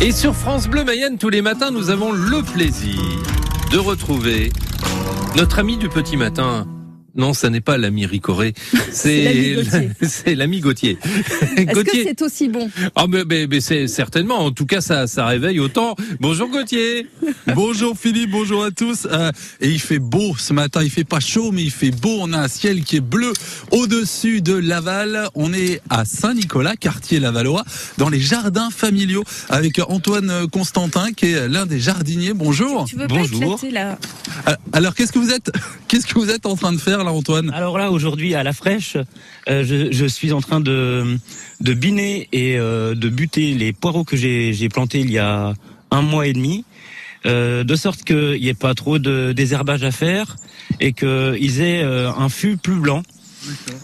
Et sur France Bleu Mayenne, tous les matins, nous avons le plaisir de retrouver notre ami du petit matin, non, ça n'est pas l'ami Ricoré, c'est c'est l'ami Gauthier. Est-ce que c'est aussi bon Ah mais, mais, c'est certainement. En tout cas, ça ça réveille autant. Bonjour Gauthier. bonjour Philippe. Bonjour à tous. Euh, et il fait beau ce matin. Il fait pas chaud, mais il fait beau. On a un ciel qui est bleu au-dessus de Laval. On est à Saint-Nicolas, quartier Lavallois, dans les jardins familiaux, avec Antoine Constantin, qui est l'un des jardiniers. Bonjour. Tu veux bonjour. Pas là? Euh, Alors qu'est-ce que vous êtes qu'est-ce que vous êtes en train de faire Antoine Alors là, aujourd'hui, à la fraîche, euh, je, suis en train de, de biner et euh, de buter les poireaux que j'ai plantés il y a un mois et demi. Euh, de sorte qu'il n'y ait pas trop de désherbage à faire et qu'ils aient un fût plus blanc.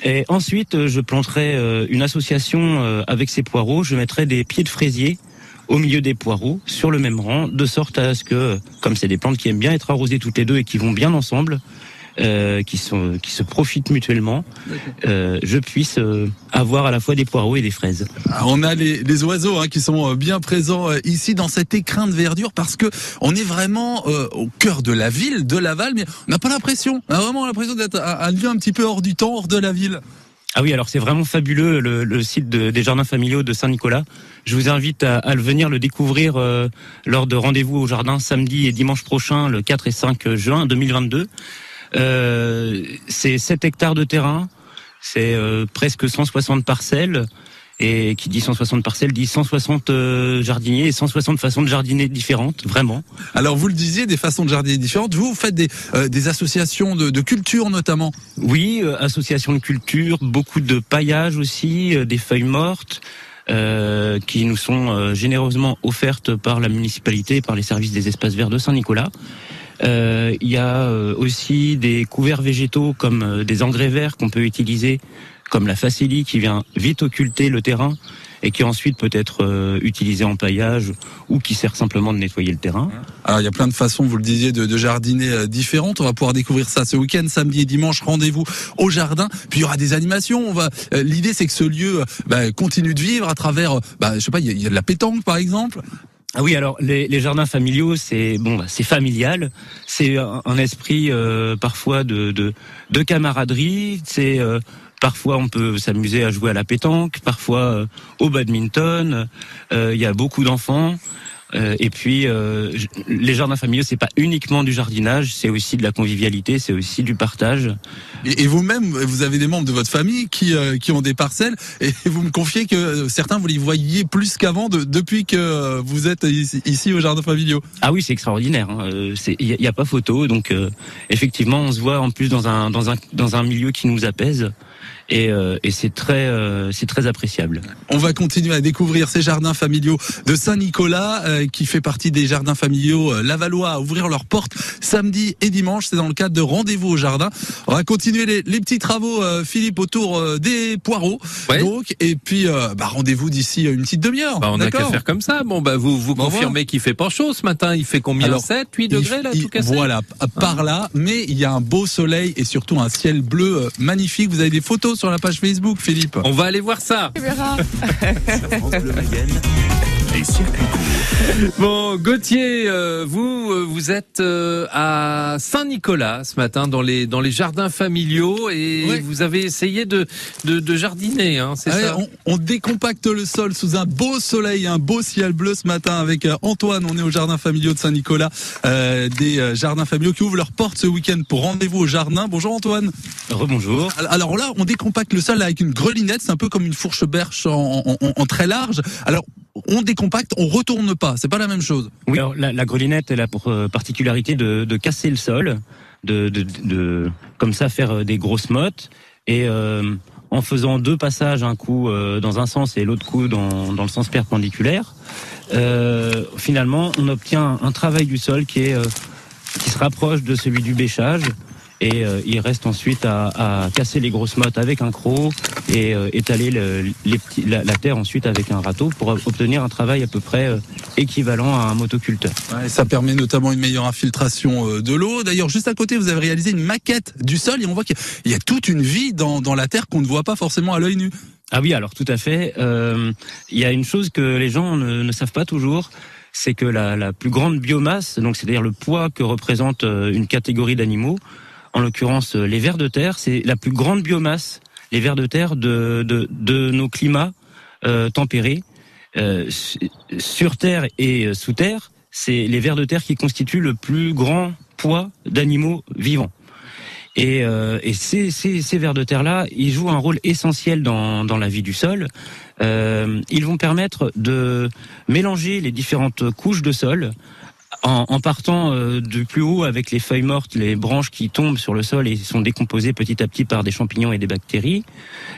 Et ensuite, je planterai une association avec ces poireaux. Je mettrai des pieds de fraisier au milieu des poireaux sur le même rang, de sorte à ce que, comme c'est des plantes qui aiment bien être arrosées toutes les deux et qui vont bien ensemble, euh, qui sont qui se profitent mutuellement, euh, je puisse euh, avoir à la fois des poireaux et des fraises. Ah, on a les, les oiseaux hein, qui sont euh, bien présents ici dans cet écrin de verdure parce que on est vraiment au cœur de la ville de Laval, mais on n'a pas l'impression, on a vraiment l'impression d'être un, lieu un petit peu hors du temps, hors de la ville. Ah oui, alors c'est vraiment fabuleux le, le site de, des jardins familiaux de Saint-Nicolas. Je vous invite à, à, le venir le découvrir lors de rendez-vous au jardin samedi et dimanche prochain, le 4 et 5 juin 2022. Euh, c'est 7 hectares de terrain, c'est euh, presque 160 parcelles. Et qui dit 160 parcelles dit 160 euh, jardiniers et 160 façons de jardiner différentes, vraiment. Alors vous le disiez, des façons de jardiner différentes. Vous, vous faites des, des associations de, de, culture notamment Oui, associations de culture, beaucoup de paillage aussi, des feuilles mortes. Euh, qui nous sont généreusement offertes par la municipalité et par les services des espaces verts de Saint-Nicolas. Euh, il y a euh, aussi des couverts végétaux comme euh, des engrais verts qu'on peut utiliser, comme la facélie qui vient vite occulter le terrain et qui ensuite peut être utilisé en paillage ou qui sert simplement de nettoyer le terrain. Alors il y a plein de façons, vous le disiez, de, de jardiner différentes. On va pouvoir découvrir ça ce week-end, samedi et dimanche. Rendez-vous au jardin. Puis il y aura des animations. On va. L'idée c'est que ce lieu bah, continue de vivre à travers. Bah, je sais pas, il y, a de la pétanque par exemple. Ah oui, alors les, jardins familiaux, c'est bon, bah, c'est familial, c'est un, esprit euh, parfois de camaraderie, c'est euh, Parfois, on peut s'amuser à jouer à la pétanque, parfois euh, au badminton. Il y a beaucoup d'enfants. Euh, et puis, euh, les jardins familiaux, c'est pas uniquement du jardinage, c'est aussi de la convivialité, c'est aussi du partage. Et, vous-même, vous avez des membres de votre famille qui, euh, qui ont des parcelles, et vous me confiez que certains, vous les voyez plus qu'avant depuis que vous êtes ici, au jardin familiaux. Ah oui, c'est extraordinaire. Il hein. n'y a, a, pas photo, donc effectivement, on se voit en plus dans un, dans un, dans un milieu qui nous apaise et, euh, et c'est très euh, c'est très appréciable. On va continuer à découvrir ces jardins familiaux de Saint-Nicolas euh, qui fait partie des jardins familiaux lavallois à ouvrir leurs portes samedi et dimanche. C'est dans le cadre de rendez-vous au jardin. On va continuer les, les petits travaux, Philippe, autour des poireaux. Donc et puis bah, rendez-vous d'ici une petite demi-heure. Bah, on a qu'à faire comme ça. Bon bah vous vous confirmez qu'il fait pas chaud ce matin. Il fait combien? Alors, 7, 8 degrés là tout cassé? Voilà, par là. Mais il y a un beau soleil et surtout un ciel bleu magnifique. Vous avez des photos sur la page Facebook, Philippe. On va aller voir ça. Bon, Gauthier, euh, vous, euh, vous êtes euh, à Saint-Nicolas ce matin dans les dans les jardins familiaux et vous avez essayé de de, jardiner, hein, c'est ça? on, décompacte le sol sous un beau soleil, un beau ciel bleu ce matin avec Antoine. On est au jardin familiaux de Saint-Nicolas, des jardins familiaux qui ouvrent leurs portes ce week-end pour rendez-vous au jardin. Bonjour Antoine. Rebonjour. Alors là, on décompacte le sol avec une grelinette, c'est un peu comme une fourche berche en, en très large. Alors on décompacte, on retourne pas. C'est pas la même chose. Oui, alors la, la grelinette, elle a pour euh, particularité de, de casser le sol, de, de, de, comme ça faire euh, des grosses mottes et euh, en faisant deux passages, un coup dans un sens et l'autre coup dans, dans le sens perpendiculaire, euh, finalement on obtient un, travail du sol qui est qui se rapproche de celui du bêchage et euh, il reste ensuite à, à, casser les grosses mottes avec un croc et euh, étaler le, les petits, la, la, terre ensuite avec un râteau pour obtenir un travail à peu près euh, équivalent à un motoculteur. Ouais, ça permet notamment une meilleure infiltration de l'eau. D'ailleurs, juste à côté, vous avez réalisé une maquette du sol et on voit qu'il y a toute une vie dans, dans la terre qu'on ne voit pas forcément à l'œil nu. Ah oui, alors tout à fait. Il y a une chose que les gens ne, savent pas toujours, c'est que la, la, plus grande biomasse, donc c'est-à-dire le poids que représente une catégorie d'animaux, en l'occurrence les vers de terre, c'est la plus grande biomasse, les vers de terre de, de, de nos climats tempérés. sur terre et sous terre, c'est les vers de terre qui constituent le plus grand poids d'animaux vivants. Et, euh, et ces, ces, ces, vers de terre-là, ils jouent un rôle essentiel dans, dans la vie du sol. Euh, ils vont permettre de mélanger les différentes couches de sol en, en partant euh, du plus haut avec les feuilles mortes, les branches qui tombent sur le sol et sont décomposées petit à petit par des champignons et des bactéries,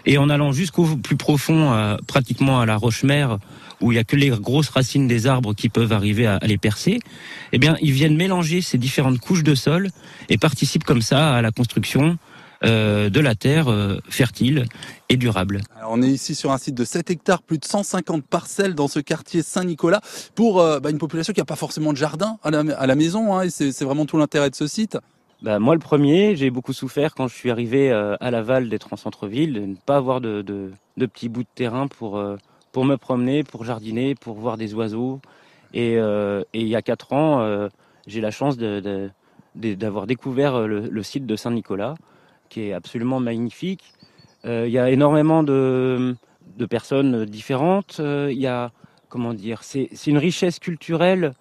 et en allant jusqu'au plus profond, pratiquement à la roche-mère, où il y a que les grosses racines des arbres qui peuvent arriver à, les percer, eh bien, ils viennent mélanger ces différentes couches de sol et participent comme ça à la construction euh, de la terre euh, fertile et durable. on est ici sur un site de 7 hectares, plus de 150 parcelles dans ce quartier Saint-Nicolas pour euh, bah, une population qui n'a pas forcément de jardin à la, maison. Hein, et c'est vraiment tout l'intérêt de ce site. Bah, moi, le premier, j'ai beaucoup souffert quand je suis arrivé à Laval d'être en centre-ville, de ne pas avoir de, de, de petits bouts de terrain pour pour me promener, pour jardiner, pour voir des oiseaux. Et, euh, il y a quatre ans, euh, j'ai la chance d'avoir découvert le, site de Saint-Nicolas, qui est absolument magnifique. Euh, il y a énormément de, personnes différentes. Il y a, comment dire, c'est une richesse culturelle,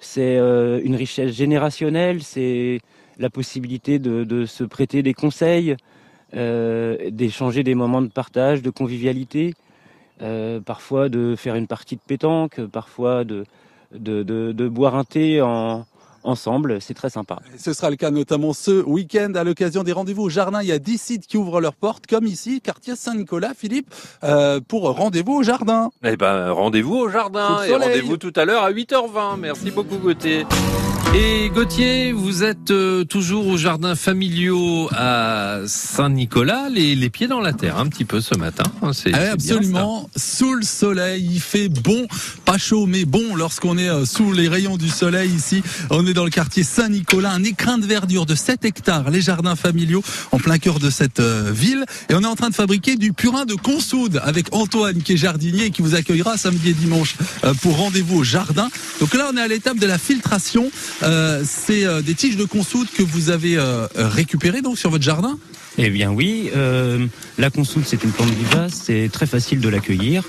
c'est une richesse générationnelle, c'est la possibilité de, se prêter des conseils, d'échanger des moments de partage, de convivialité. Euh, parfois de faire une partie de pétanque, parfois de, boire un thé en, ensemble. C'est très sympa. Ce sera le cas notamment ce week-end à l'occasion des rendez-vous au jardin. Il y a 10 sites qui ouvrent leurs portes, comme ici, quartier Saint-Nicolas, Philippe, euh, pour rendez-vous au jardin. Eh ben, rendez-vous au jardin et rendez-vous tout à l'heure à 8h20. Merci beaucoup Gauthier. Et Gauthier, vous êtes euh, toujours au jardin familiaux à Saint-Nicolas, les, les, pieds dans la terre un petit peu ce matin. Hein, c'est ah absolument sous le soleil, il fait bon, pas chaud mais bon lorsqu'on est euh, sous les rayons du soleil ici. On est dans le quartier Saint-Nicolas, un écrin de verdure de 7 hectares, les jardins familiaux en plein cœur de cette euh, ville. Et on est en train de fabriquer du purin de consoude avec Antoine qui est jardinier et qui vous accueillera samedi et dimanche pour rendez-vous au jardin. Donc là on est à l'étape de la filtration. Euh, c'est euh, des tiges de consoude que vous avez euh, récupérées donc sur votre jardin? Eh bien oui, la consoude c'est une plante vivace, c'est très facile de l'accueillir.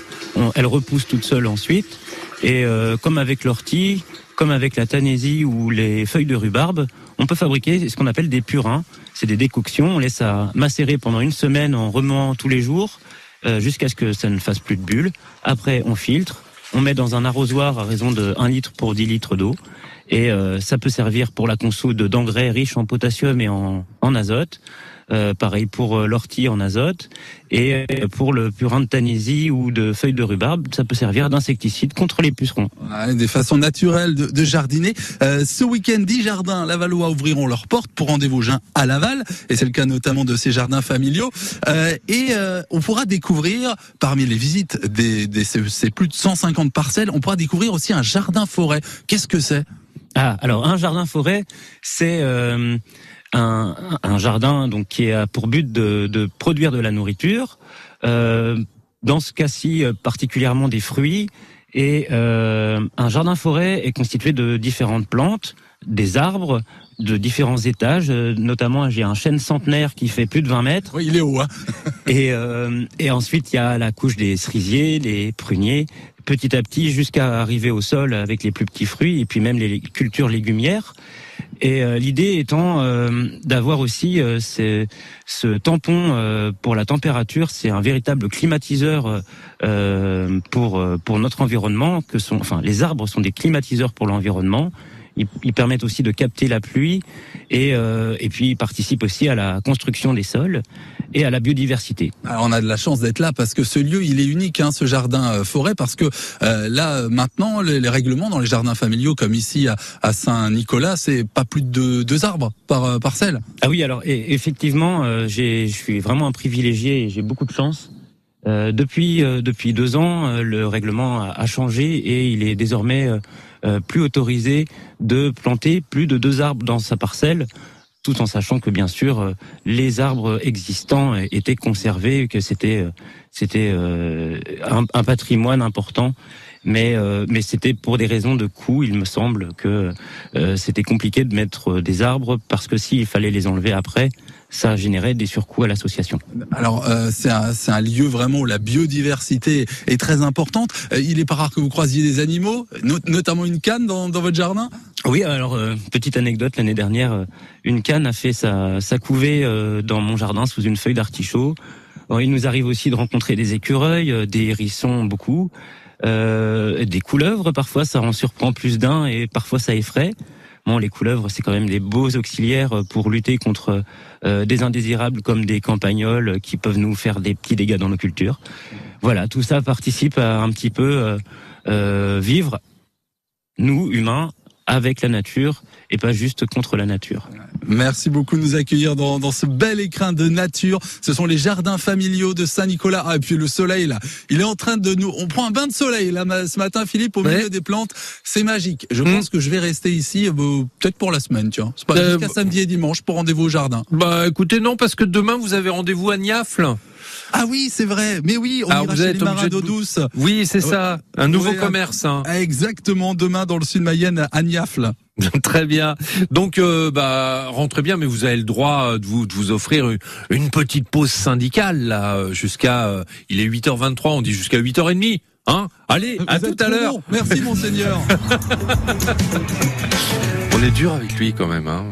Elle repousse toute seule ensuite. Et comme avec l'ortie, comme avec la tanésie ou les feuilles de rhubarbe, on peut fabriquer ce qu'on appelle des purins. C'est des décoctions, on laisse ça macérer pendant une semaine en remuant tous les jours jusqu'à ce que ça ne fasse plus de bulles. Après, on filtre, on met dans un arrosoir à raison de 1 litre pour 10 litres d'eau. Et euh, ça peut servir pour la consoude d'engrais riches en potassium et en, en azote. Euh, pareil pour euh, l'ortie en azote et pour le purin de tanésie ou de feuilles de rhubarbe, ça peut servir d'insecticide contre les pucerons. des façons naturelles de, de jardiner. Euh, ce week-end, 10 jardins Lavallois ouvriront leurs portes pour rendez-vous à Laval, et c'est le cas notamment de ces jardins familiaux. Euh, et on pourra découvrir, parmi les visites des, des ces plus de 150 parcelles, on pourra découvrir aussi un jardin forêt. Qu'est-ce que c'est? Ah, alors un jardin forêt, c'est euh, un, jardin donc qui a pour but de, produire de la nourriture. Euh, dans ce cas-ci, euh, particulièrement des fruits. Et un jardin forêt est constitué de différentes plantes, des arbres de différents étages. Euh, notamment, j'ai un chêne centenaire qui fait plus de 20 mètres. Oui, il est haut. Hein et, euh, et ensuite, il y a la couche des cerisiers, les pruniers, petit à petit jusqu'à arriver au sol avec les plus petits fruits et puis même les cultures légumières. Et euh, l'idée étant euh, d'avoir aussi euh, ce tampon pour la température, c'est un véritable climatiseur pour pour notre environnement. Que sont, enfin, les arbres sont des climatiseurs pour l'environnement. Ils, permettent aussi de capter la pluie et, euh, et puis ils participent aussi à la construction des sols et à la biodiversité. Alors on a de la chance d'être là parce que ce lieu il est unique, hein, ce jardin euh, forêt, parce que euh, là maintenant les, règlements dans les jardins familiaux comme ici à, à Saint-Nicolas, c'est pas plus de deux arbres par euh, parcelle. Ah oui, alors et, effectivement, euh, je suis vraiment un privilégié et j'ai beaucoup de chance. Euh, depuis depuis deux ans, le règlement a, a, changé et il est désormais plus autorisé de planter plus de deux arbres dans sa parcelle tout en sachant que bien sûr les arbres existants étaient conservés, que c'était c'était un, un, patrimoine important mais euh, mais c'était pour des raisons de coût. Il me semble que euh, c'était compliqué de mettre des arbres parce que s'il fallait les enlever après, ça générait des surcoûts à l'association. Alors euh, c'est un, un, lieu vraiment où la biodiversité est très importante. il est pas rare que vous croisiez des animaux, notamment une canne dans, dans votre jardin? Oui, alors petite anecdote, l'année dernière, une canne a fait sa, sa couvée dans mon jardin sous une feuille d'artichaut. Il nous arrive aussi de rencontrer des écureuils, des hérissons, beaucoup. Euh, des couleuvres, parfois ça en surprend plus d'un et parfois ça effraie. Les couleuvres, c'est quand même des beaux auxiliaires pour lutter contre euh, des indésirables comme des campagnols qui peuvent nous faire des petits dégâts dans nos cultures. Voilà, tout ça participe à un petit peu euh, vivre, nous, humains, avec la nature et pas juste contre la nature. Merci beaucoup de nous accueillir dans, dans, ce bel écrin de nature. Ce sont les jardins familiaux de Saint-Nicolas. Ah, et puis le soleil, là, il est en train de nous... On prend un bain de soleil, là, ce matin, Philippe, au milieu des plantes. C'est magique. Je hmm. pense que je vais rester ici, euh, peut-être pour la semaine, tu vois. C'est pas euh, jusqu'à samedi et dimanche pour rendez-vous au jardin. Bah, écoutez, non, parce que demain, vous avez rendez-vous à Niafle. Ah oui, c'est vrai. Mais oui, on ira chez les marins d'eau douce. Oui, c'est ça. Un nouveau commerce. Hein. Exactement. Demain, dans le sud Mayenne, à Niafle. Très bien. Donc, euh, bah, rentrez bien, mais vous avez le droit de vous, de vous offrir une, petite pause syndicale, là, jusqu'à, euh, il est 8h23, on dit jusqu'à 8h30. Hein Allez, à tout à l'heure. Merci, monseigneur. on est dur avec lui quand même. Hein